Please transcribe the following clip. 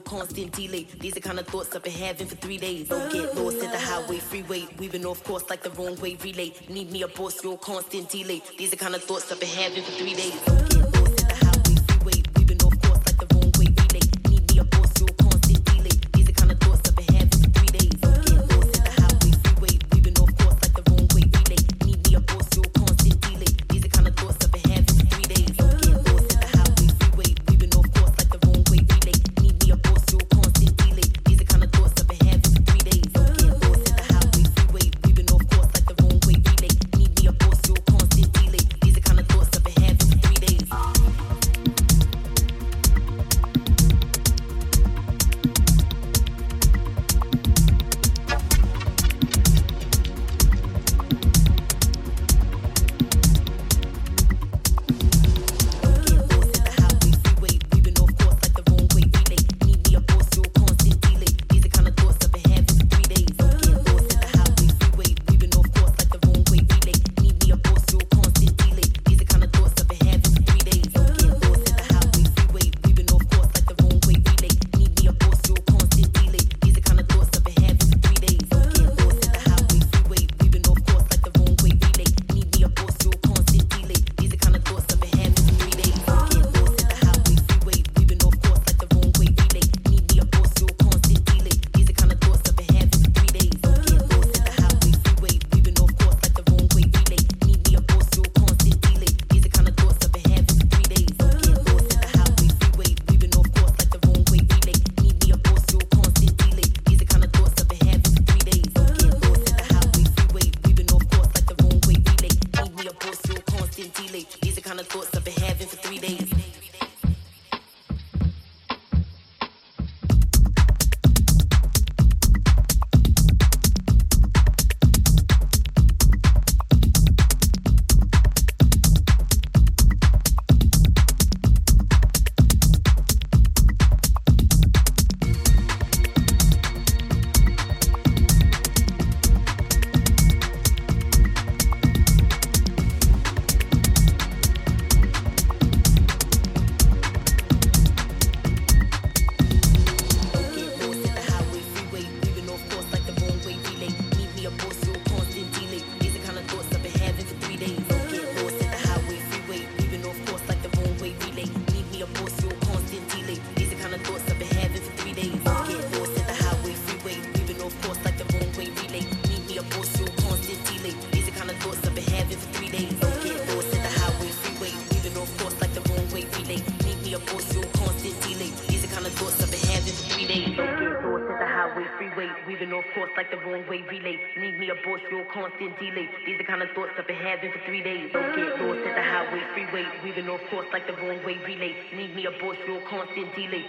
constant delay. These are kind of thoughts I've been having for three days. Don't get lost at the highway, freeway, weaving off course like the wrong way relay. Need me a boss, real constant delay. These are kind of thoughts I've been having for three days. Constant delay. These are the kind of thoughts I've been having for three days. Don't get lost at the highway, freeway. Weaving off course like the wrong way relay. Need me a boss, real constant delay.